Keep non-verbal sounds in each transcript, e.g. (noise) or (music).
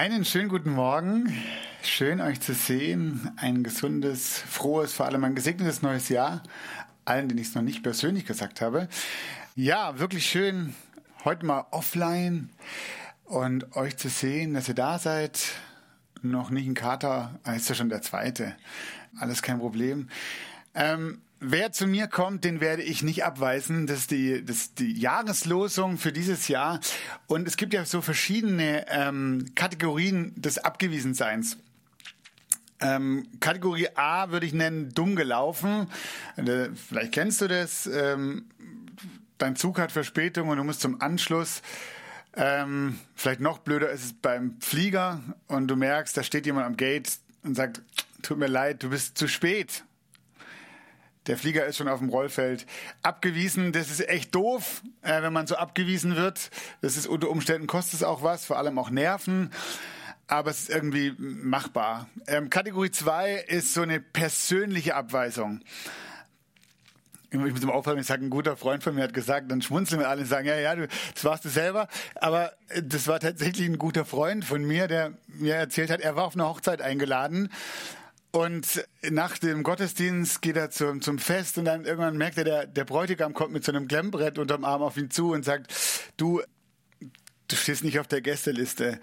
Einen schönen guten Morgen. Schön euch zu sehen. Ein gesundes, frohes, vor allem ein gesegnetes neues Jahr. Allen, denen ich es noch nicht persönlich gesagt habe. Ja, wirklich schön, heute mal offline und euch zu sehen, dass ihr da seid. Noch nicht ein Kater, ist ja schon der zweite. Alles kein Problem. Ähm, wer zu mir kommt, den werde ich nicht abweisen. Das ist die, das ist die Jahreslosung für dieses Jahr. Und es gibt ja so verschiedene ähm, Kategorien des Abgewiesenseins. Ähm, Kategorie A würde ich nennen, dumm gelaufen. Äh, vielleicht kennst du das. Ähm, dein Zug hat Verspätung und du musst zum Anschluss. Ähm, vielleicht noch blöder ist es beim Flieger und du merkst, da steht jemand am Gate und sagt, tut mir leid, du bist zu spät. Der Flieger ist schon auf dem Rollfeld. Abgewiesen, das ist echt doof, äh, wenn man so abgewiesen wird. Das ist unter Umständen kostet es auch was, vor allem auch Nerven. Aber es ist irgendwie machbar. Ähm, Kategorie 2 ist so eine persönliche Abweisung. Ich muss immer aufhören, ich sage, ein guter Freund von mir hat gesagt, dann schmunzeln wir alle und sagen, ja, ja, du, das warst du selber. Aber äh, das war tatsächlich ein guter Freund von mir, der mir erzählt hat, er war auf eine Hochzeit eingeladen. Und nach dem Gottesdienst geht er zum, zum Fest und dann irgendwann merkt er, der, der Bräutigam kommt mit so einem Klemmbrett unterm Arm auf ihn zu und sagt, du, du stehst nicht auf der Gästeliste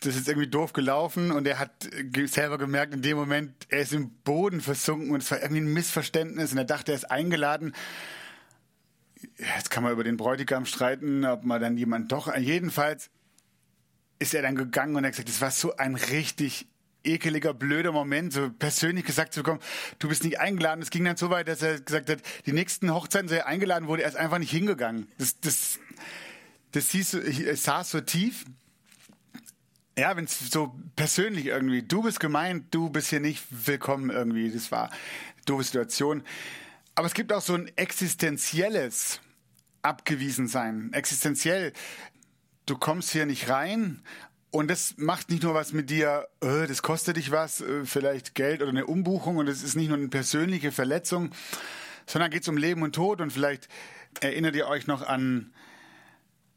das ist irgendwie doof gelaufen und er hat selber gemerkt in dem Moment, er ist im Boden versunken und es war irgendwie ein Missverständnis und er dachte, er ist eingeladen. Jetzt kann man über den Bräutigam streiten, ob man dann jemand doch, jedenfalls ist er dann gegangen und er hat gesagt, das war so ein richtig ekeliger, blöder Moment, so persönlich gesagt zu bekommen, du bist nicht eingeladen. Es ging dann so weit, dass er gesagt hat, die nächsten Hochzeiten, wo er eingeladen wurde, er ist einfach nicht hingegangen. Das, das, das hieß, es saß so tief ja, wenn es so persönlich irgendwie, du bist gemeint, du bist hier nicht willkommen irgendwie. Das war eine doofe Situation. Aber es gibt auch so ein existenzielles Abgewiesensein. Existenziell, du kommst hier nicht rein und das macht nicht nur was mit dir, äh, das kostet dich was, äh, vielleicht Geld oder eine Umbuchung und es ist nicht nur eine persönliche Verletzung, sondern geht es um Leben und Tod und vielleicht erinnert ihr euch noch an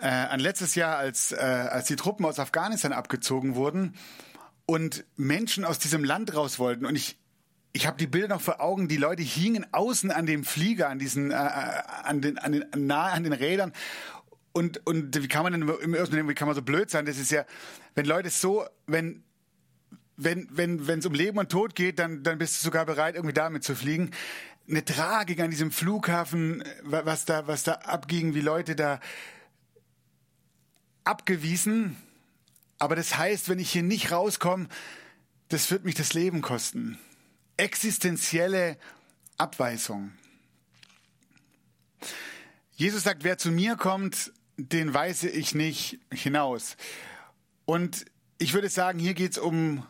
äh, an letztes Jahr, als, äh, als die Truppen aus Afghanistan abgezogen wurden und Menschen aus diesem Land raus wollten. Und ich, ich habe die Bilder noch vor Augen. Die Leute hingen außen an dem Flieger, an diesen, äh, äh an den, an den, nahe an den Rädern. Und, und wie kann man denn im ersten wie kann man so blöd sein? Das ist ja, wenn Leute so, wenn, wenn, wenn, wenn es um Leben und Tod geht, dann, dann bist du sogar bereit, irgendwie damit zu fliegen. Eine Tragik an diesem Flughafen, was da, was da abging, wie Leute da abgewiesen. Aber das heißt, wenn ich hier nicht rauskomme, das wird mich das Leben kosten. Existenzielle Abweisung. Jesus sagt, wer zu mir kommt, den weise ich nicht hinaus. Und ich würde sagen, hier geht es um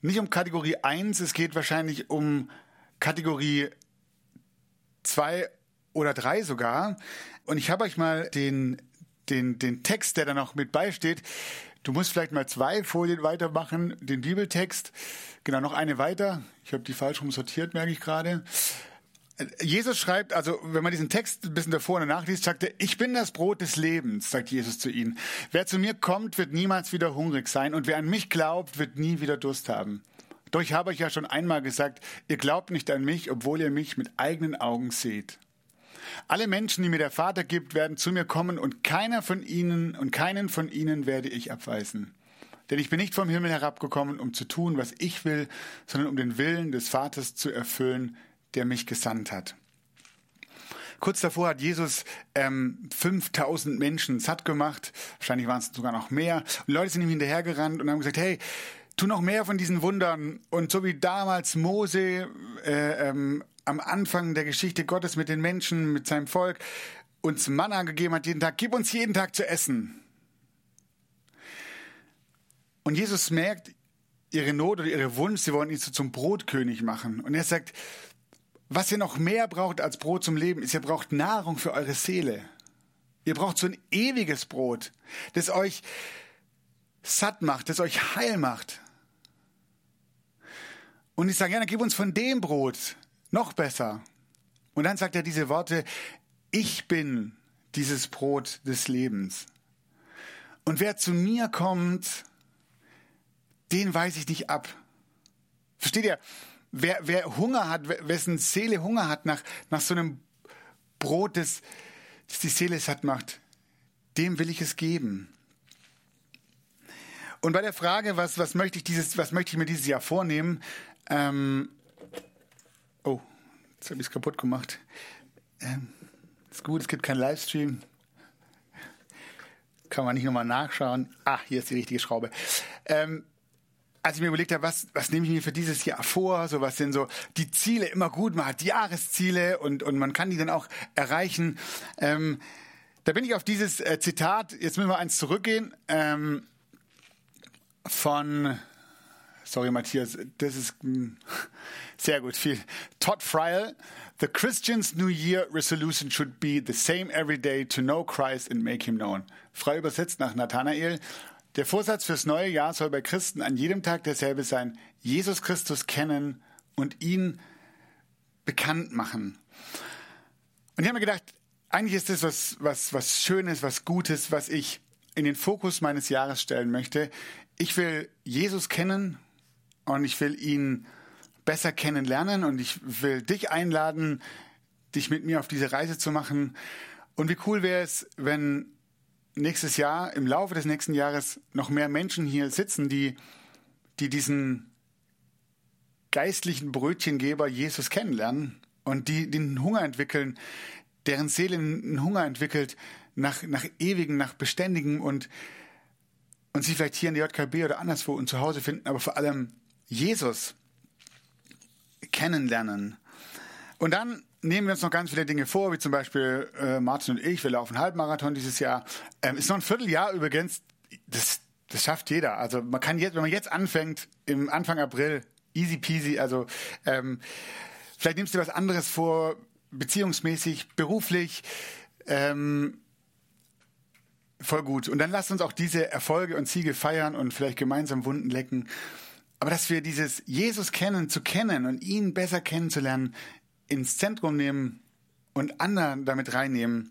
nicht um Kategorie 1, es geht wahrscheinlich um Kategorie 2 oder 3 sogar. Und ich habe euch mal den den, den Text, der da noch mit beisteht. Du musst vielleicht mal zwei Folien weitermachen, den Bibeltext. Genau, noch eine weiter. Ich habe die falsch rum sortiert, merke ich gerade. Jesus schreibt, also wenn man diesen Text ein bisschen davor und nachliest, sagt er, ich bin das Brot des Lebens, sagt Jesus zu ihnen. Wer zu mir kommt, wird niemals wieder hungrig sein und wer an mich glaubt, wird nie wieder Durst haben. Doch ich habe euch ja schon einmal gesagt, ihr glaubt nicht an mich, obwohl ihr mich mit eigenen Augen seht. Alle Menschen, die mir der Vater gibt, werden zu mir kommen und keiner von ihnen und keinen von ihnen werde ich abweisen. Denn ich bin nicht vom Himmel herabgekommen, um zu tun, was ich will, sondern um den Willen des Vaters zu erfüllen, der mich gesandt hat. Kurz davor hat Jesus ähm, 5000 Menschen satt gemacht. Wahrscheinlich waren es sogar noch mehr. Und Leute sind ihm hinterhergerannt und haben gesagt, hey, tu noch mehr von diesen Wundern. Und so wie damals Mose äh, ähm, am Anfang der Geschichte Gottes mit den Menschen, mit seinem Volk, uns Manna gegeben hat jeden Tag, gib uns jeden Tag zu essen. Und Jesus merkt ihre Not oder ihre Wunsch, sie wollen ihn zum Brotkönig machen. Und er sagt, was ihr noch mehr braucht als Brot zum Leben, ist, ihr braucht Nahrung für eure Seele. Ihr braucht so ein ewiges Brot, das euch satt macht, das euch heil macht. Und ich sage, ja, dann gib uns von dem Brot noch besser. Und dann sagt er diese Worte, ich bin dieses Brot des Lebens. Und wer zu mir kommt, den weise ich nicht ab. Versteht ihr? Wer, wer Hunger hat, wessen Seele Hunger hat nach, nach so einem Brot, das, das die Seele satt macht, dem will ich es geben. Und bei der Frage, was, was, möchte ich dieses, was möchte ich mir dieses Jahr vornehmen, ähm, oh, jetzt habe ich es kaputt gemacht. Ähm, ist gut, es gibt keinen Livestream. Kann man nicht nochmal nachschauen. Ah, hier ist die richtige Schraube. Ähm, als ich mir überlegt habe, was, was nehme ich mir für dieses Jahr vor, so was sind so die Ziele immer gut, man hat Jahresziele und, und man kann die dann auch erreichen. Ähm, da bin ich auf dieses äh, Zitat, jetzt müssen wir eins zurückgehen, ähm, von Sorry, Matthias, das ist hm, sehr gut. Viel. Todd Friel. The Christian's New Year resolution should be the same every day to know Christ and make him known. Frei übersetzt nach Nathanael. Der Vorsatz fürs neue Jahr soll bei Christen an jedem Tag derselbe sein. Jesus Christus kennen und ihn bekannt machen. Und ich habe mir gedacht, eigentlich ist das was, was, was Schönes, was Gutes, was ich in den Fokus meines Jahres stellen möchte. Ich will Jesus kennen und ich will ihn besser kennenlernen und ich will dich einladen, dich mit mir auf diese Reise zu machen. Und wie cool wäre es, wenn nächstes Jahr, im Laufe des nächsten Jahres, noch mehr Menschen hier sitzen, die, die diesen geistlichen Brötchengeber Jesus kennenlernen und die den Hunger entwickeln, deren Seele einen Hunger entwickelt nach, nach ewigem, nach beständigem und, und sie vielleicht hier in der JKB oder anderswo und zu Hause finden, aber vor allem Jesus kennenlernen. Und dann nehmen wir uns noch ganz viele Dinge vor, wie zum Beispiel äh, Martin und ich, wir laufen Halbmarathon dieses Jahr. Ähm, ist noch ein Vierteljahr übrigens, das, das schafft jeder. Also man kann jetzt, wenn man jetzt anfängt, im Anfang April, easy peasy, also ähm, vielleicht nimmst du was anderes vor, beziehungsmäßig, beruflich, ähm, voll gut. Und dann lasst uns auch diese Erfolge und Ziege feiern und vielleicht gemeinsam Wunden lecken. Aber dass wir dieses Jesus kennen, zu kennen und ihn besser kennenzulernen, ins Zentrum nehmen und anderen damit reinnehmen.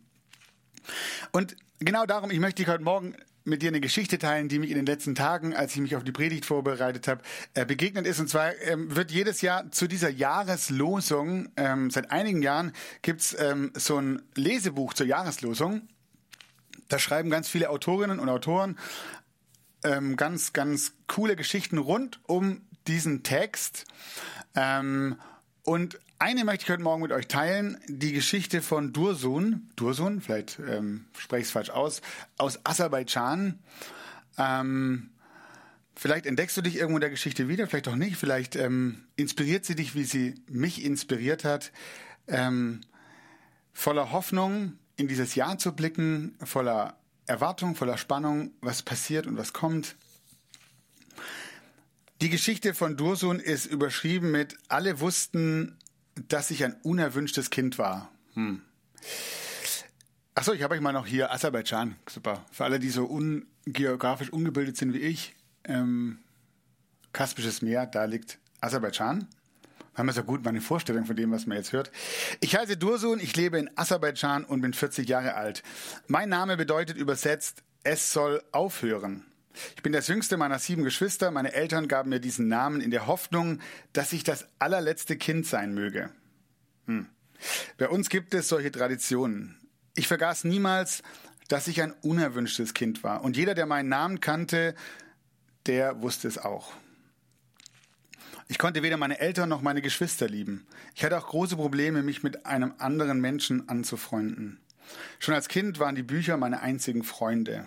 Und genau darum, ich möchte dich heute Morgen mit dir eine Geschichte teilen, die mich in den letzten Tagen, als ich mich auf die Predigt vorbereitet habe, äh, begegnet ist. Und zwar ähm, wird jedes Jahr zu dieser Jahreslosung, ähm, seit einigen Jahren gibt's ähm, so ein Lesebuch zur Jahreslosung. Da schreiben ganz viele Autorinnen und Autoren ganz, ganz coole Geschichten rund um diesen Text. Und eine möchte ich heute Morgen mit euch teilen, die Geschichte von Dursun, Dursun, vielleicht ähm, spreche ich es falsch aus, aus Aserbaidschan. Ähm, vielleicht entdeckst du dich irgendwo in der Geschichte wieder, vielleicht auch nicht, vielleicht ähm, inspiriert sie dich, wie sie mich inspiriert hat, ähm, voller Hoffnung in dieses Jahr zu blicken, voller Erwartung, voller Spannung, was passiert und was kommt. Die Geschichte von Dursun ist überschrieben mit Alle wussten, dass ich ein unerwünschtes Kind war. Hm. Achso, ich habe euch mal noch hier Aserbaidschan. Super. Für alle, die so un geografisch ungebildet sind wie ich. Ähm, Kaspisches Meer, da liegt Aserbaidschan haben wir so gut meine Vorstellung von dem, was man jetzt hört. Ich heiße Dursun, ich lebe in Aserbaidschan und bin 40 Jahre alt. Mein Name bedeutet übersetzt, es soll aufhören. Ich bin das jüngste meiner sieben Geschwister. Meine Eltern gaben mir diesen Namen in der Hoffnung, dass ich das allerletzte Kind sein möge. Hm. Bei uns gibt es solche Traditionen. Ich vergaß niemals, dass ich ein unerwünschtes Kind war. Und jeder, der meinen Namen kannte, der wusste es auch. Ich konnte weder meine Eltern noch meine Geschwister lieben. Ich hatte auch große Probleme, mich mit einem anderen Menschen anzufreunden. Schon als Kind waren die Bücher meine einzigen Freunde.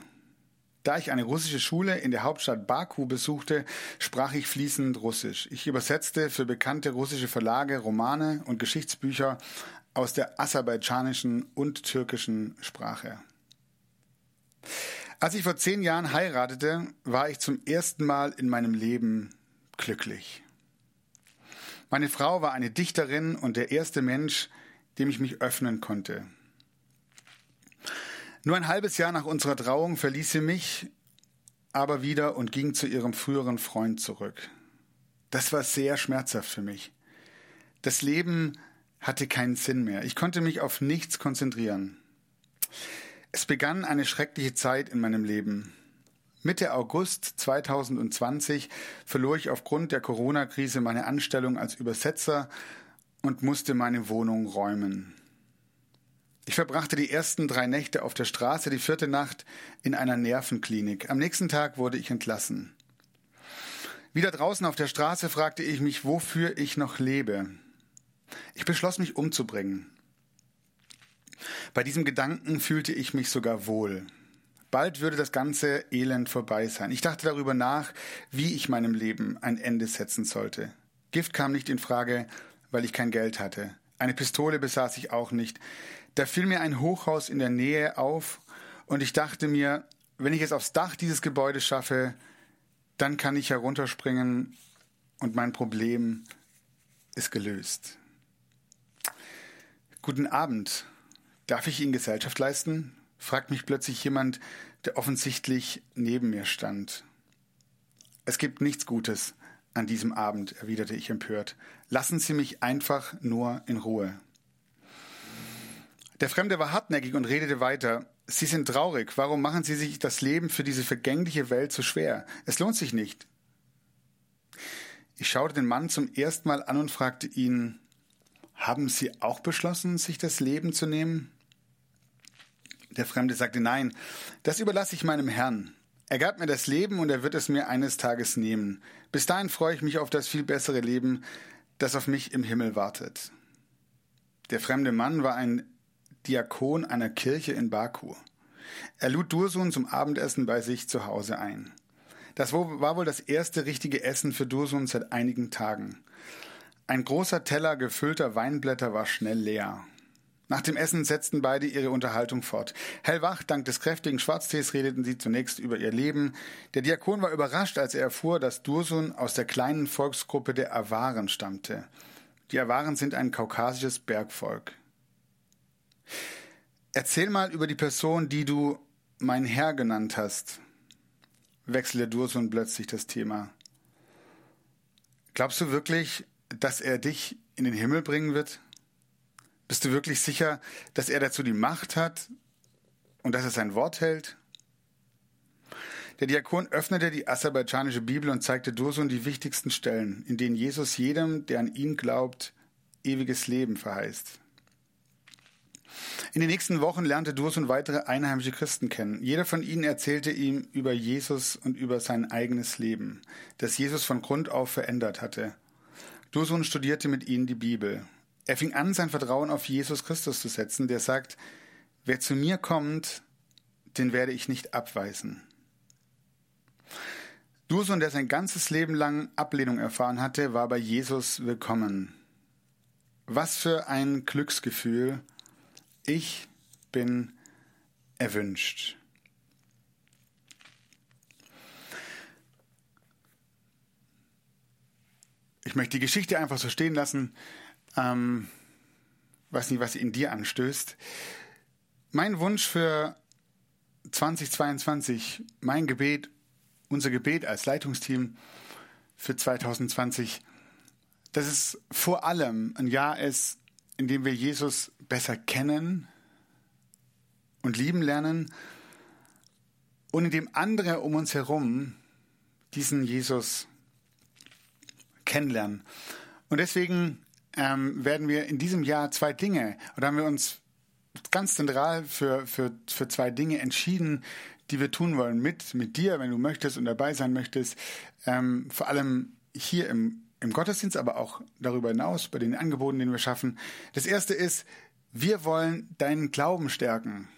Da ich eine russische Schule in der Hauptstadt Baku besuchte, sprach ich fließend Russisch. Ich übersetzte für bekannte russische Verlage Romane und Geschichtsbücher aus der aserbaidschanischen und türkischen Sprache. Als ich vor zehn Jahren heiratete, war ich zum ersten Mal in meinem Leben glücklich. Meine Frau war eine Dichterin und der erste Mensch, dem ich mich öffnen konnte. Nur ein halbes Jahr nach unserer Trauung verließ sie mich aber wieder und ging zu ihrem früheren Freund zurück. Das war sehr schmerzhaft für mich. Das Leben hatte keinen Sinn mehr. Ich konnte mich auf nichts konzentrieren. Es begann eine schreckliche Zeit in meinem Leben. Mitte August 2020 verlor ich aufgrund der Corona-Krise meine Anstellung als Übersetzer und musste meine Wohnung räumen. Ich verbrachte die ersten drei Nächte auf der Straße, die vierte Nacht in einer Nervenklinik. Am nächsten Tag wurde ich entlassen. Wieder draußen auf der Straße fragte ich mich, wofür ich noch lebe. Ich beschloss mich umzubringen. Bei diesem Gedanken fühlte ich mich sogar wohl. Bald würde das ganze Elend vorbei sein. Ich dachte darüber nach, wie ich meinem Leben ein Ende setzen sollte. Gift kam nicht in Frage, weil ich kein Geld hatte. Eine Pistole besaß ich auch nicht. Da fiel mir ein Hochhaus in der Nähe auf und ich dachte mir, wenn ich es aufs Dach dieses Gebäudes schaffe, dann kann ich herunterspringen und mein Problem ist gelöst. Guten Abend. Darf ich Ihnen Gesellschaft leisten? fragt mich plötzlich jemand, der offensichtlich neben mir stand. Es gibt nichts Gutes an diesem Abend, erwiderte ich empört. Lassen Sie mich einfach nur in Ruhe. Der Fremde war hartnäckig und redete weiter. Sie sind traurig. Warum machen Sie sich das Leben für diese vergängliche Welt so schwer? Es lohnt sich nicht. Ich schaute den Mann zum ersten Mal an und fragte ihn, haben Sie auch beschlossen, sich das Leben zu nehmen? Der Fremde sagte, nein, das überlasse ich meinem Herrn. Er gab mir das Leben und er wird es mir eines Tages nehmen. Bis dahin freue ich mich auf das viel bessere Leben, das auf mich im Himmel wartet. Der fremde Mann war ein Diakon einer Kirche in Baku. Er lud Dursun zum Abendessen bei sich zu Hause ein. Das war wohl das erste richtige Essen für Dursun seit einigen Tagen. Ein großer Teller gefüllter Weinblätter war schnell leer. Nach dem Essen setzten beide ihre Unterhaltung fort. Hellwach, dank des kräftigen Schwarztees redeten sie zunächst über ihr Leben. Der Diakon war überrascht, als er erfuhr, dass Dursun aus der kleinen Volksgruppe der Awaren stammte. Die Awaren sind ein kaukasisches Bergvolk. Erzähl mal über die Person, die du mein Herr genannt hast. Wechselte Dursun plötzlich das Thema. Glaubst du wirklich, dass er dich in den Himmel bringen wird? Bist du wirklich sicher, dass er dazu die Macht hat und dass er sein Wort hält? Der Diakon öffnete die aserbaidschanische Bibel und zeigte Dursun die wichtigsten Stellen, in denen Jesus jedem, der an ihn glaubt, ewiges Leben verheißt. In den nächsten Wochen lernte Dursun weitere einheimische Christen kennen. Jeder von ihnen erzählte ihm über Jesus und über sein eigenes Leben, das Jesus von Grund auf verändert hatte. Dursun studierte mit ihnen die Bibel. Er fing an, sein Vertrauen auf Jesus Christus zu setzen, der sagt, wer zu mir kommt, den werde ich nicht abweisen. Dursun, der sein ganzes Leben lang Ablehnung erfahren hatte, war bei Jesus willkommen. Was für ein Glücksgefühl. Ich bin erwünscht. Ich möchte die Geschichte einfach so stehen lassen. Ähm, weiß nicht, was sie in dir anstößt. Mein Wunsch für 2022, mein Gebet, unser Gebet als Leitungsteam für 2020, dass es vor allem ein Jahr ist, in dem wir Jesus besser kennen und lieben lernen und in dem andere um uns herum diesen Jesus kennenlernen. Und deswegen ähm, werden wir in diesem Jahr zwei Dinge, oder haben wir uns ganz zentral für, für, für zwei Dinge entschieden, die wir tun wollen mit, mit dir, wenn du möchtest und dabei sein möchtest. Ähm, vor allem hier im, im Gottesdienst, aber auch darüber hinaus bei den Angeboten, die wir schaffen. Das erste ist, wir wollen deinen Glauben stärken.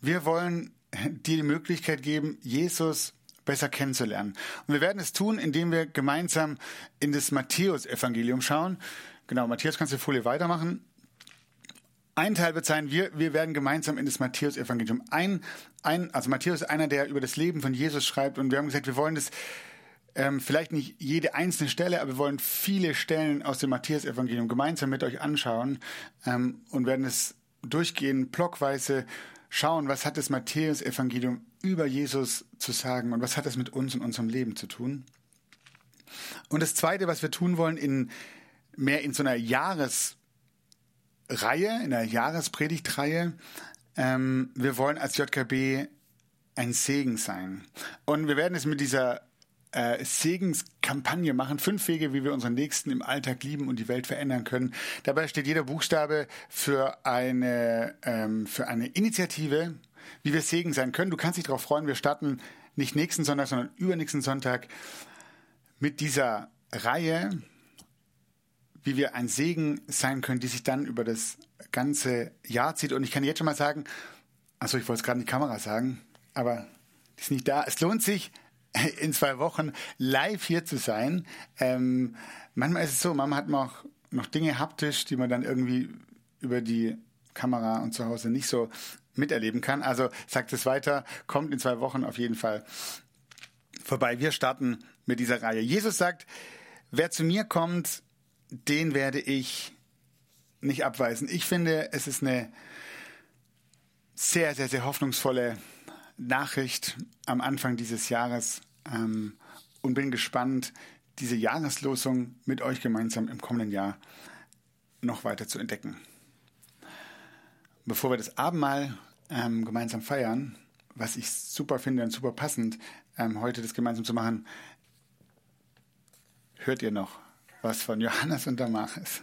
Wir wollen dir die Möglichkeit geben, Jesus besser kennenzulernen. Und wir werden es tun, indem wir gemeinsam in das Matthäus-Evangelium schauen. Genau, Matthias, kannst du die Folie weitermachen? Ein Teil wird sein, wir, wir werden gemeinsam in das Matthäus-Evangelium ein, ein, also Matthäus ist einer, der über das Leben von Jesus schreibt und wir haben gesagt, wir wollen das ähm, vielleicht nicht jede einzelne Stelle, aber wir wollen viele Stellen aus dem Matthäus-Evangelium gemeinsam mit euch anschauen ähm, und werden es durchgehen, blockweise schauen, was hat das Matthäus-Evangelium über Jesus zu sagen und was hat es mit uns und unserem Leben zu tun. Und das Zweite, was wir tun wollen, in mehr in so einer Jahres Reihe, in der Jahrespredigtreihe. Ähm, wir wollen als JKB ein Segen sein. Und wir werden es mit dieser äh, Segenskampagne machen. Fünf Wege, wie wir unseren Nächsten im Alltag lieben und die Welt verändern können. Dabei steht jeder Buchstabe für eine, ähm, für eine Initiative, wie wir Segen sein können. Du kannst dich darauf freuen. Wir starten nicht nächsten Sonntag, sondern übernächsten Sonntag mit dieser Reihe wie wir ein Segen sein können, die sich dann über das ganze Jahr zieht. Und ich kann jetzt schon mal sagen, also ich wollte es gerade in die Kamera sagen, aber die ist nicht da. Es lohnt sich, (laughs) in zwei Wochen live hier zu sein. Ähm, manchmal ist es so, Mama hat noch, noch Dinge haptisch, die man dann irgendwie über die Kamera und zu Hause nicht so miterleben kann. Also sagt es weiter, kommt in zwei Wochen auf jeden Fall vorbei. Wir starten mit dieser Reihe. Jesus sagt, wer zu mir kommt, den werde ich nicht abweisen. Ich finde, es ist eine sehr, sehr, sehr hoffnungsvolle Nachricht am Anfang dieses Jahres ähm, und bin gespannt, diese Jahreslosung mit euch gemeinsam im kommenden Jahr noch weiter zu entdecken. Bevor wir das Abendmahl ähm, gemeinsam feiern, was ich super finde und super passend, ähm, heute das gemeinsam zu machen, hört ihr noch was von Johannes und Damaris.